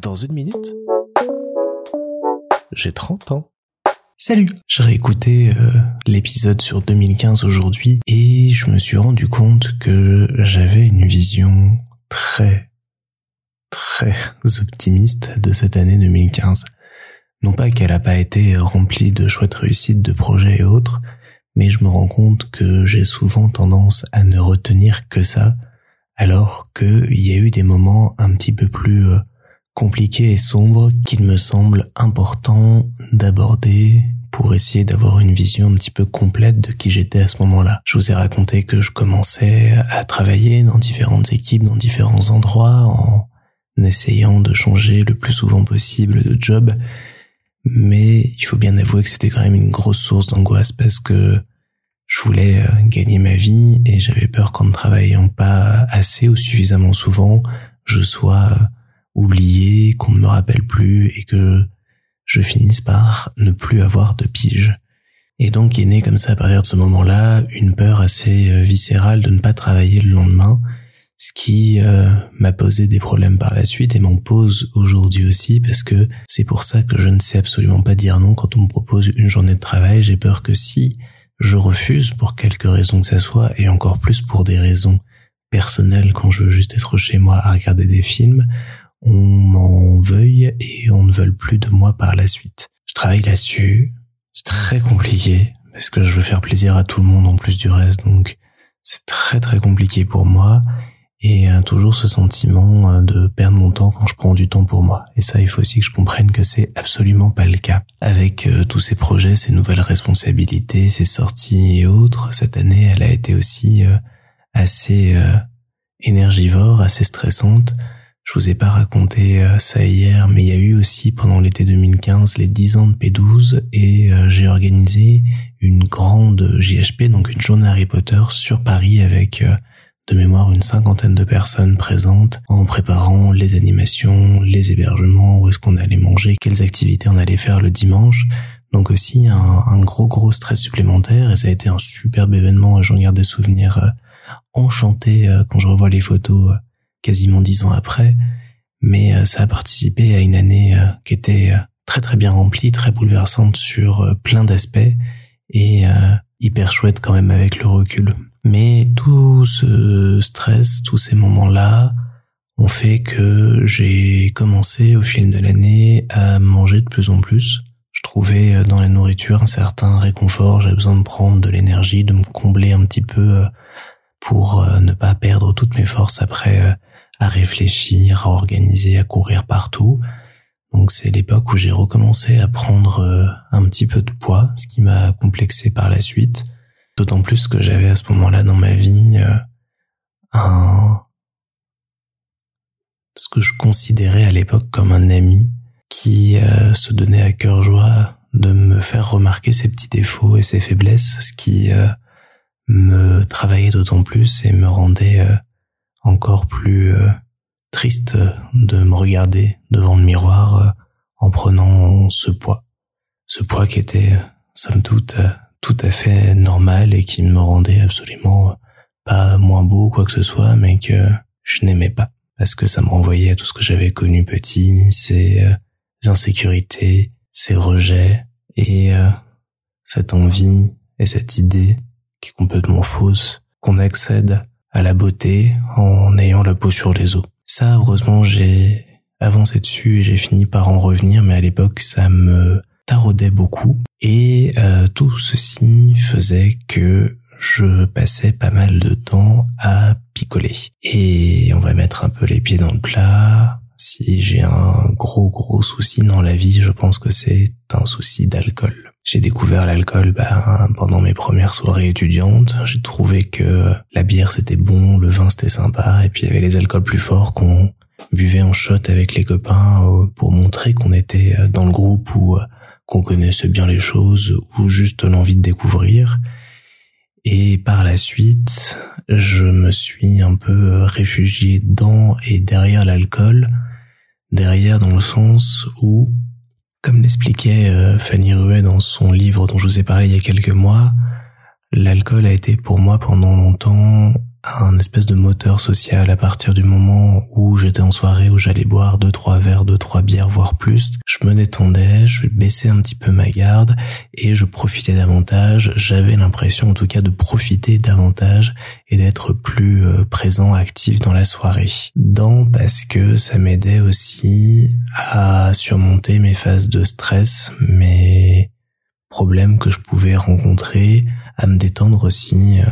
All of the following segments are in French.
Dans une minute, j'ai 30 ans. Salut J'ai réécouté euh, l'épisode sur 2015 aujourd'hui et je me suis rendu compte que j'avais une vision très, très optimiste de cette année 2015. Non pas qu'elle n'a pas été remplie de chouettes réussites de projets et autres, mais je me rends compte que j'ai souvent tendance à ne retenir que ça, alors qu'il y a eu des moments un petit peu plus euh, compliqués et sombres qu'il me semble important d'aborder pour essayer d'avoir une vision un petit peu complète de qui j'étais à ce moment-là. Je vous ai raconté que je commençais à travailler dans différentes équipes, dans différents endroits, en essayant de changer le plus souvent possible de job. Mais il faut bien avouer que c'était quand même une grosse source d'angoisse parce que je voulais euh, gagner ma vie et j'avais peur qu'en ne travaillant pas assez ou suffisamment souvent, je sois euh, oublié, qu'on ne me rappelle plus et que je finisse par ne plus avoir de pige. Et donc est né comme ça à partir de ce moment-là une peur assez euh, viscérale de ne pas travailler le lendemain, ce qui m'a posé des problèmes par la suite et m'en pose aujourd'hui aussi parce que c'est pour ça que je ne sais absolument pas dire non quand on me propose une journée de travail. J'ai peur que si je refuse pour quelque raison que ça soit, et encore plus pour des raisons personnelles. Quand je veux juste être chez moi à regarder des films, on m'en veuille et on ne veut plus de moi par la suite. Je travaille là-dessus, c'est très compliqué, parce que je veux faire plaisir à tout le monde en plus du reste, donc c'est très très compliqué pour moi, et euh, toujours ce sentiment euh, de perdre mon temps quand je prends du temps pour moi. Et ça, il faut aussi que je comprenne que c'est absolument pas le cas. Avec euh, tous ces projets, ces nouvelles responsabilités, ces sorties et autres, cette année, elle a été aussi assez énergivore, assez stressante. Je vous ai pas raconté ça hier, mais il y a eu aussi pendant l'été 2015 les 10 ans de P12 et j'ai organisé une grande JHP, donc une journée Harry Potter sur Paris avec de mémoire une cinquantaine de personnes présentes en préparant les animations, les hébergements, où est-ce qu'on allait manger, quelles activités on allait faire le dimanche. Donc aussi un, gros gros stress supplémentaire et ça a été un superbe événement. J'en garde des souvenirs euh, enchantés euh, quand je revois les photos euh, quasiment dix ans après. Mais ça a participé à une année qui était très très bien remplie, très bouleversante sur plein d'aspects et hyper chouette quand même avec le recul. Mais tout ce stress, tous ces moments-là ont fait que j'ai commencé au fil de l'année à manger de plus en plus. Je trouvais dans la nourriture un certain réconfort, j'avais besoin de prendre de l'énergie, de me combler un petit peu euh, pour euh, ne pas perdre toutes mes forces après euh, à réfléchir, à organiser, à courir partout. Donc c'est l'époque où j'ai recommencé à prendre un petit peu de poids, ce qui m'a complexé par la suite. D'autant plus que j'avais à ce moment-là dans ma vie euh, un ce que je considérais à l'époque comme un ami qui euh, se donnait à cœur joie de me faire remarquer ses petits défauts et ses faiblesses, ce qui euh, me travaillait d'autant plus et me rendait encore plus triste de me regarder devant le miroir en prenant ce poids. Ce poids qui était, somme toute, tout à fait normal et qui me rendait absolument pas moins beau quoi que ce soit, mais que je n'aimais pas parce que ça me renvoyait à tout ce que j'avais connu petit, ces euh, insécurités, ces rejets et euh, cette envie et cette idée qui est complètement fausse qu'on accède à la beauté en ayant la peau sur les os. Ça, heureusement, j'ai avancé dessus et j'ai fini par en revenir, mais à l'époque, ça me taraudait beaucoup et euh, tout ceci faisait que je passais pas mal de temps à picoler. Et on va mettre un peu les pieds dans le plat. Si j'ai un gros gros souci dans la vie, je pense que c'est un souci d'alcool. J'ai découvert l'alcool ben, pendant mes premières soirées étudiantes. J'ai trouvé que la bière c'était bon, le vin c'était sympa, et puis il y avait les alcools plus forts qu'on buvait en shot avec les copains euh, pour montrer qu'on était dans le groupe ou qu'on connaisse bien les choses ou juste l'envie de découvrir. Et par la suite, je me suis un peu réfugié dans et derrière l'alcool, derrière dans le sens où, comme l'expliquait euh, Fanny Ruet dans son livre dont je vous ai parlé il y a quelques mois, l'alcool a été pour moi pendant longtemps un espèce de moteur social à partir du moment où j'étais en soirée où j'allais boire deux trois verres, deux trois bières voire plus. Je me détendais, je baissais un petit peu ma garde et je profitais davantage. J'avais l'impression en tout cas de profiter davantage et d'être plus euh, présent, actif dans la soirée. Dans parce que ça m'aidait aussi à surmonter mes phases de stress, mes problèmes que je pouvais rencontrer, à me détendre aussi euh,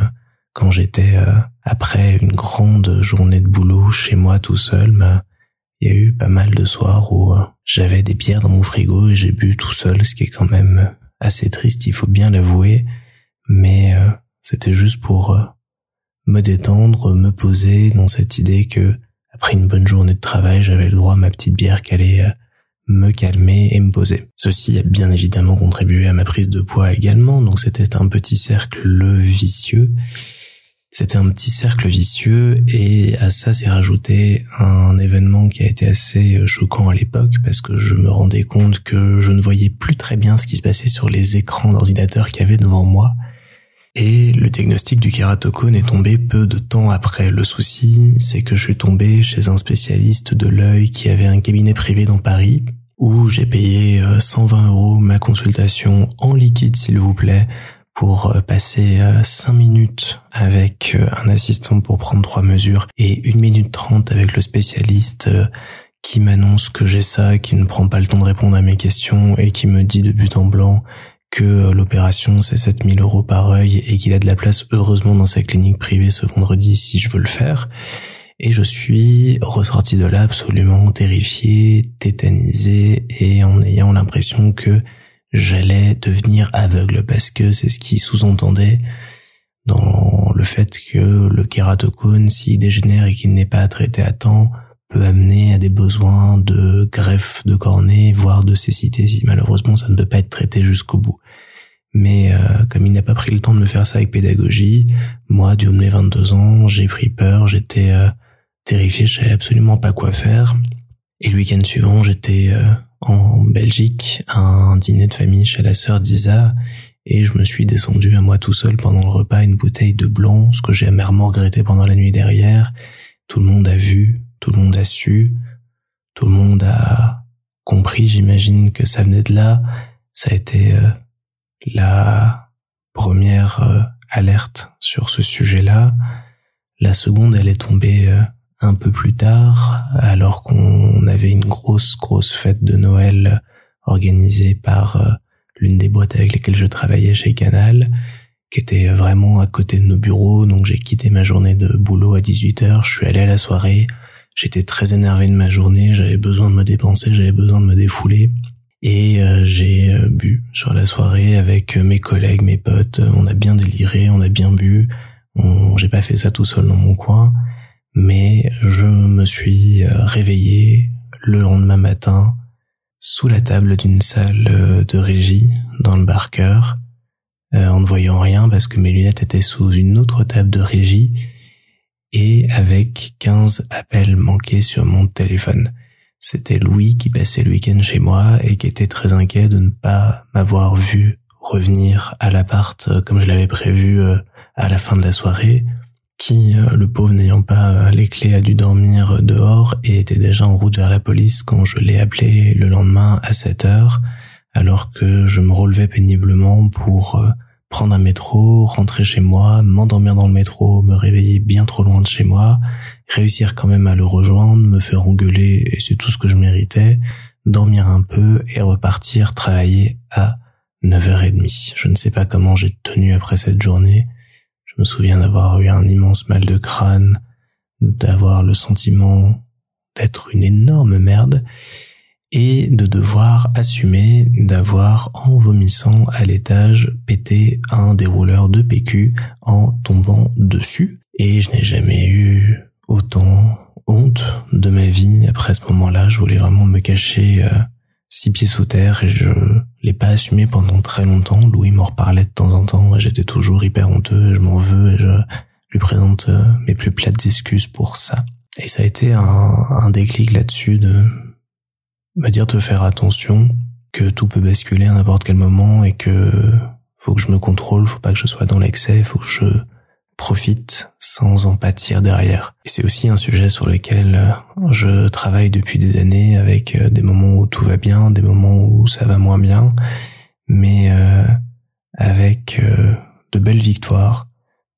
quand j'étais euh, après une grande journée de boulot chez moi tout seul, bah, il y a eu pas mal de soirs où euh, j'avais des bières dans mon frigo et j'ai bu tout seul, ce qui est quand même assez triste, il faut bien l'avouer, mais euh, c'était juste pour me détendre, me poser dans cette idée que après une bonne journée de travail, j'avais le droit à ma petite bière qui allait me calmer et me poser. Ceci a bien évidemment contribué à ma prise de poids également, donc c'était un petit cercle vicieux c'était un petit cercle vicieux et à ça s'est rajouté un événement qui a été assez euh, choquant à l'époque parce que je me rendais compte que je ne voyais plus très bien ce qui se passait sur les écrans d'ordinateur qu'il y avait devant moi. Et le diagnostic du kératocone est tombé peu de temps après. Le souci, c'est que je suis tombé chez un spécialiste de l'œil qui avait un cabinet privé dans Paris, où j'ai payé 120 euh, euros ma consultation en liquide s'il vous plaît, pour euh, passer 5 euh, minutes avec euh, un assistant pour prendre trois mesures et 1 minute 30 avec le spécialiste qui m'annonce que j'ai ça, qui ne prend pas le temps de répondre à mes questions et qui me dit de but en blanc que l'opération c'est 7000 euros par œil et qu'il a de la place heureusement dans sa clinique privée ce vendredi si je veux le faire. Et je suis ressorti de là absolument terrifié, tétanisé et en ayant l'impression que j'allais devenir aveugle parce que c'est ce qui sous-entendait dans le fait que le kératocone, s'il dégénère et qu'il n'est pas traité à temps, peut amener à des besoins de greffe de cornée, voire de cécité si malheureusement ça ne peut pas être traité jusqu'au bout. Mais euh, comme il n'a pas pris le temps de me faire ça avec pédagogie, moi, du haut de mes 22 ans, j'ai pris peur, j'étais euh, terrifié, je savais absolument pas quoi faire. Et le week-end suivant, j'étais euh, en Belgique un dîner de famille chez la sœur d'Isa et je me suis descendu à moi tout seul pendant le repas une bouteille de blanc, ce que j'ai amèrement regretté pendant la nuit derrière. Tout le monde a vu, tout le monde a su, tout le monde a compris, j'imagine que ça venait de là. Ça a été euh, la première euh, alerte sur ce sujet-là. La seconde, elle est tombée euh, un peu plus tard, alors qu'on avait une grosse, grosse fête de Noël organisée par euh, l'une des boîtes avec lesquelles je travaillais chez Canal, qui était vraiment à côté de nos bureaux, donc j'ai quitté ma journée de boulot à 18h, je suis allé à la soirée, j'étais très énervé de ma journée, j'avais besoin de me dépenser, j'avais besoin de me défouler, et euh, j'ai euh, bu sur la soirée avec mes collègues, mes potes, on a bien déliré, on a bien bu, j'ai pas fait ça tout seul dans mon coin, mais je me suis euh, réveillé le lendemain matin sous la table d'une salle euh, de régie dans le Barker, euh, en ne voyant rien parce que mes lunettes étaient sous une autre table de régie et avec 15 appels manqués sur mon téléphone. C'était Louis qui passait le week-end chez moi et qui était très inquiet de ne pas m'avoir vu revenir à l'appart comme je l'avais prévu à la fin de la soirée qui, euh, le pauvre n'ayant pas euh, les clés, a dû dormir dehors et était déjà en route vers la police quand je l'ai appelé le lendemain à 7 heures, alors que je me relevais péniblement pour euh, prendre un métro, rentrer chez moi, m'endormir dans le métro, me réveiller bien trop loin de chez moi, réussir quand même à le rejoindre, me faire engueuler, et c'est tout ce que je méritais, dormir un peu et repartir travailler à 9h30. Je ne sais pas comment j'ai tenu après cette journée, me souviens d'avoir eu un immense mal de crâne, d'avoir le sentiment d'être une énorme merde et de devoir assumer d'avoir, en vomissant à l'étage, pété un dérouleur de PQ en tombant dessus. Et je n'ai jamais eu autant honte de ma vie. Après ce moment-là, je voulais vraiment me cacher euh, six pieds sous terre et je l'ai pas assumé pendant très longtemps. Louis m'en reparlait de temps en temps j'étais toujours hyper honteux, je m'en veux et je lui présente euh, mes plus plates excuses pour ça. Et ça a été un, un déclic là-dessus de me dire de faire attention, que tout peut basculer à n'importe quel moment et que faut que je me contrôle, faut pas que je sois dans l'excès, faut que je profite sans en pâtir derrière. Et c'est aussi un sujet sur lequel euh, je travaille depuis des années avec euh, des moments où tout va bien, des moments où ça va moins bien, mais euh, avec de belles victoires,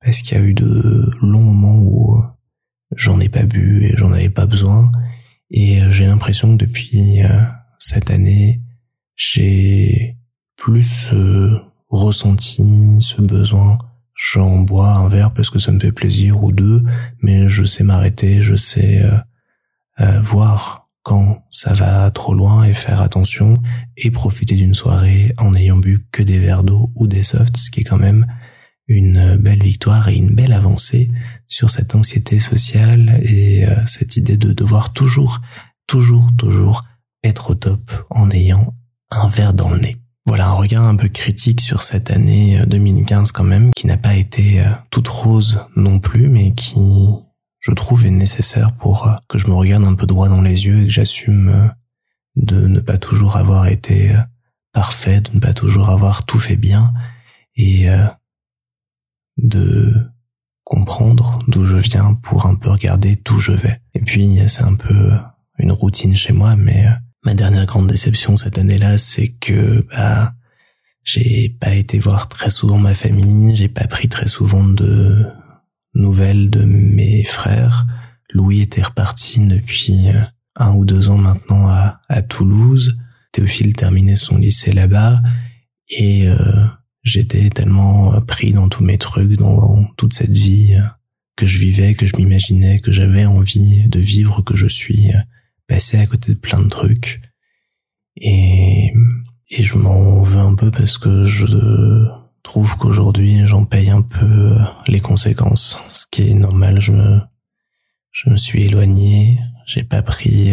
parce qu'il y a eu de longs moments où j'en ai pas bu et j'en avais pas besoin, et j'ai l'impression que depuis cette année, j'ai plus ressenti ce besoin j'en bois un verre parce que ça me fait plaisir ou deux, mais je sais m'arrêter, je sais euh, euh, voir quand ça va trop loin et faire attention et profiter d'une soirée en n'ayant bu que des verres d'eau ou des softs, ce qui est quand même une belle victoire et une belle avancée sur cette anxiété sociale et euh, cette idée de devoir toujours, toujours, toujours être au top en ayant un verre dans le nez. Voilà un regard un peu critique sur cette année 2015 euh, quand même, qui n'a pas été euh, toute rose non plus, mais qui, je trouve, est nécessaire pour euh, que je me regarde un peu droit dans les yeux et que j'assume de ne pas toujours avoir été parfait, de ne pas toujours avoir tout fait bien et de comprendre d'où je viens pour un peu regarder d'où je vais. Et puis c'est un peu une routine chez moi, mais Ma dernière grande déception cette année-là, c'est que bah j'ai pas été voir très souvent ma famille, j'ai pas pris très souvent de nouvelles de mes frères. Louis était reparti depuis euh, un ou deux ans maintenant à, à Toulouse. Théophile terminait son lycée là-bas et euh, j'étais tellement pris dans tous mes trucs, dans toute cette vie euh, que je vivais, que je m'imaginais, que j'avais envie de vivre, que je suis passer à côté de plein de trucs. Et, je m'en veux un peu parce que je trouve qu'aujourd'hui j'en paye un peu les conséquences. Ce qui est normal, je me, je me suis éloigné, j'ai pas pris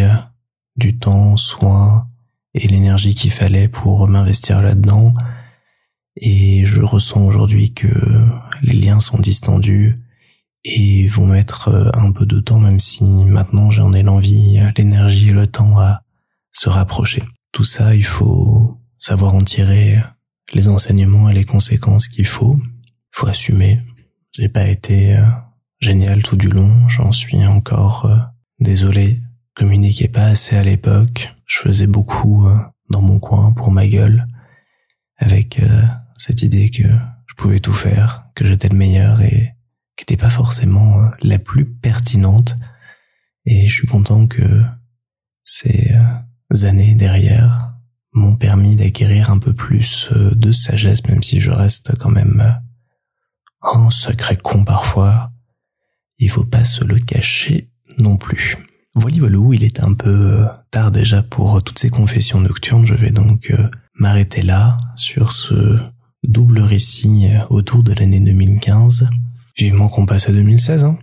du temps, soin et l'énergie qu'il fallait pour m'investir là-dedans. Et je ressens aujourd'hui que les liens sont distendus et vont mettre euh, un peu de temps, même si maintenant j'en ai l'envie, l'énergie et le temps à se rapprocher. Tout ça, il faut savoir en tirer les enseignements et les conséquences qu'il faut. Il faut assumer. J'ai pas été euh, génial tout du long, j'en suis encore euh, désolé. Communiquais pas assez à l'époque, je faisais beaucoup dans mon coin pour ma gueule, avec cette idée que je pouvais tout faire, que j'étais le meilleur et qui n'était pas forcément euh, la plus pertinente. Et je suis content que ces euh, années derrière m'ont permis d'acquérir un peu plus euh, de sagesse, même si je reste quand même un secret con parfois. Il faut pas se le cacher non plus. Voilà, voilà, il est un peu tard déjà pour toutes ces confessions nocturnes. Je vais donc m'arrêter là sur ce double récit autour de l'année 2015. Vivement qu'on passe à 2016, hein.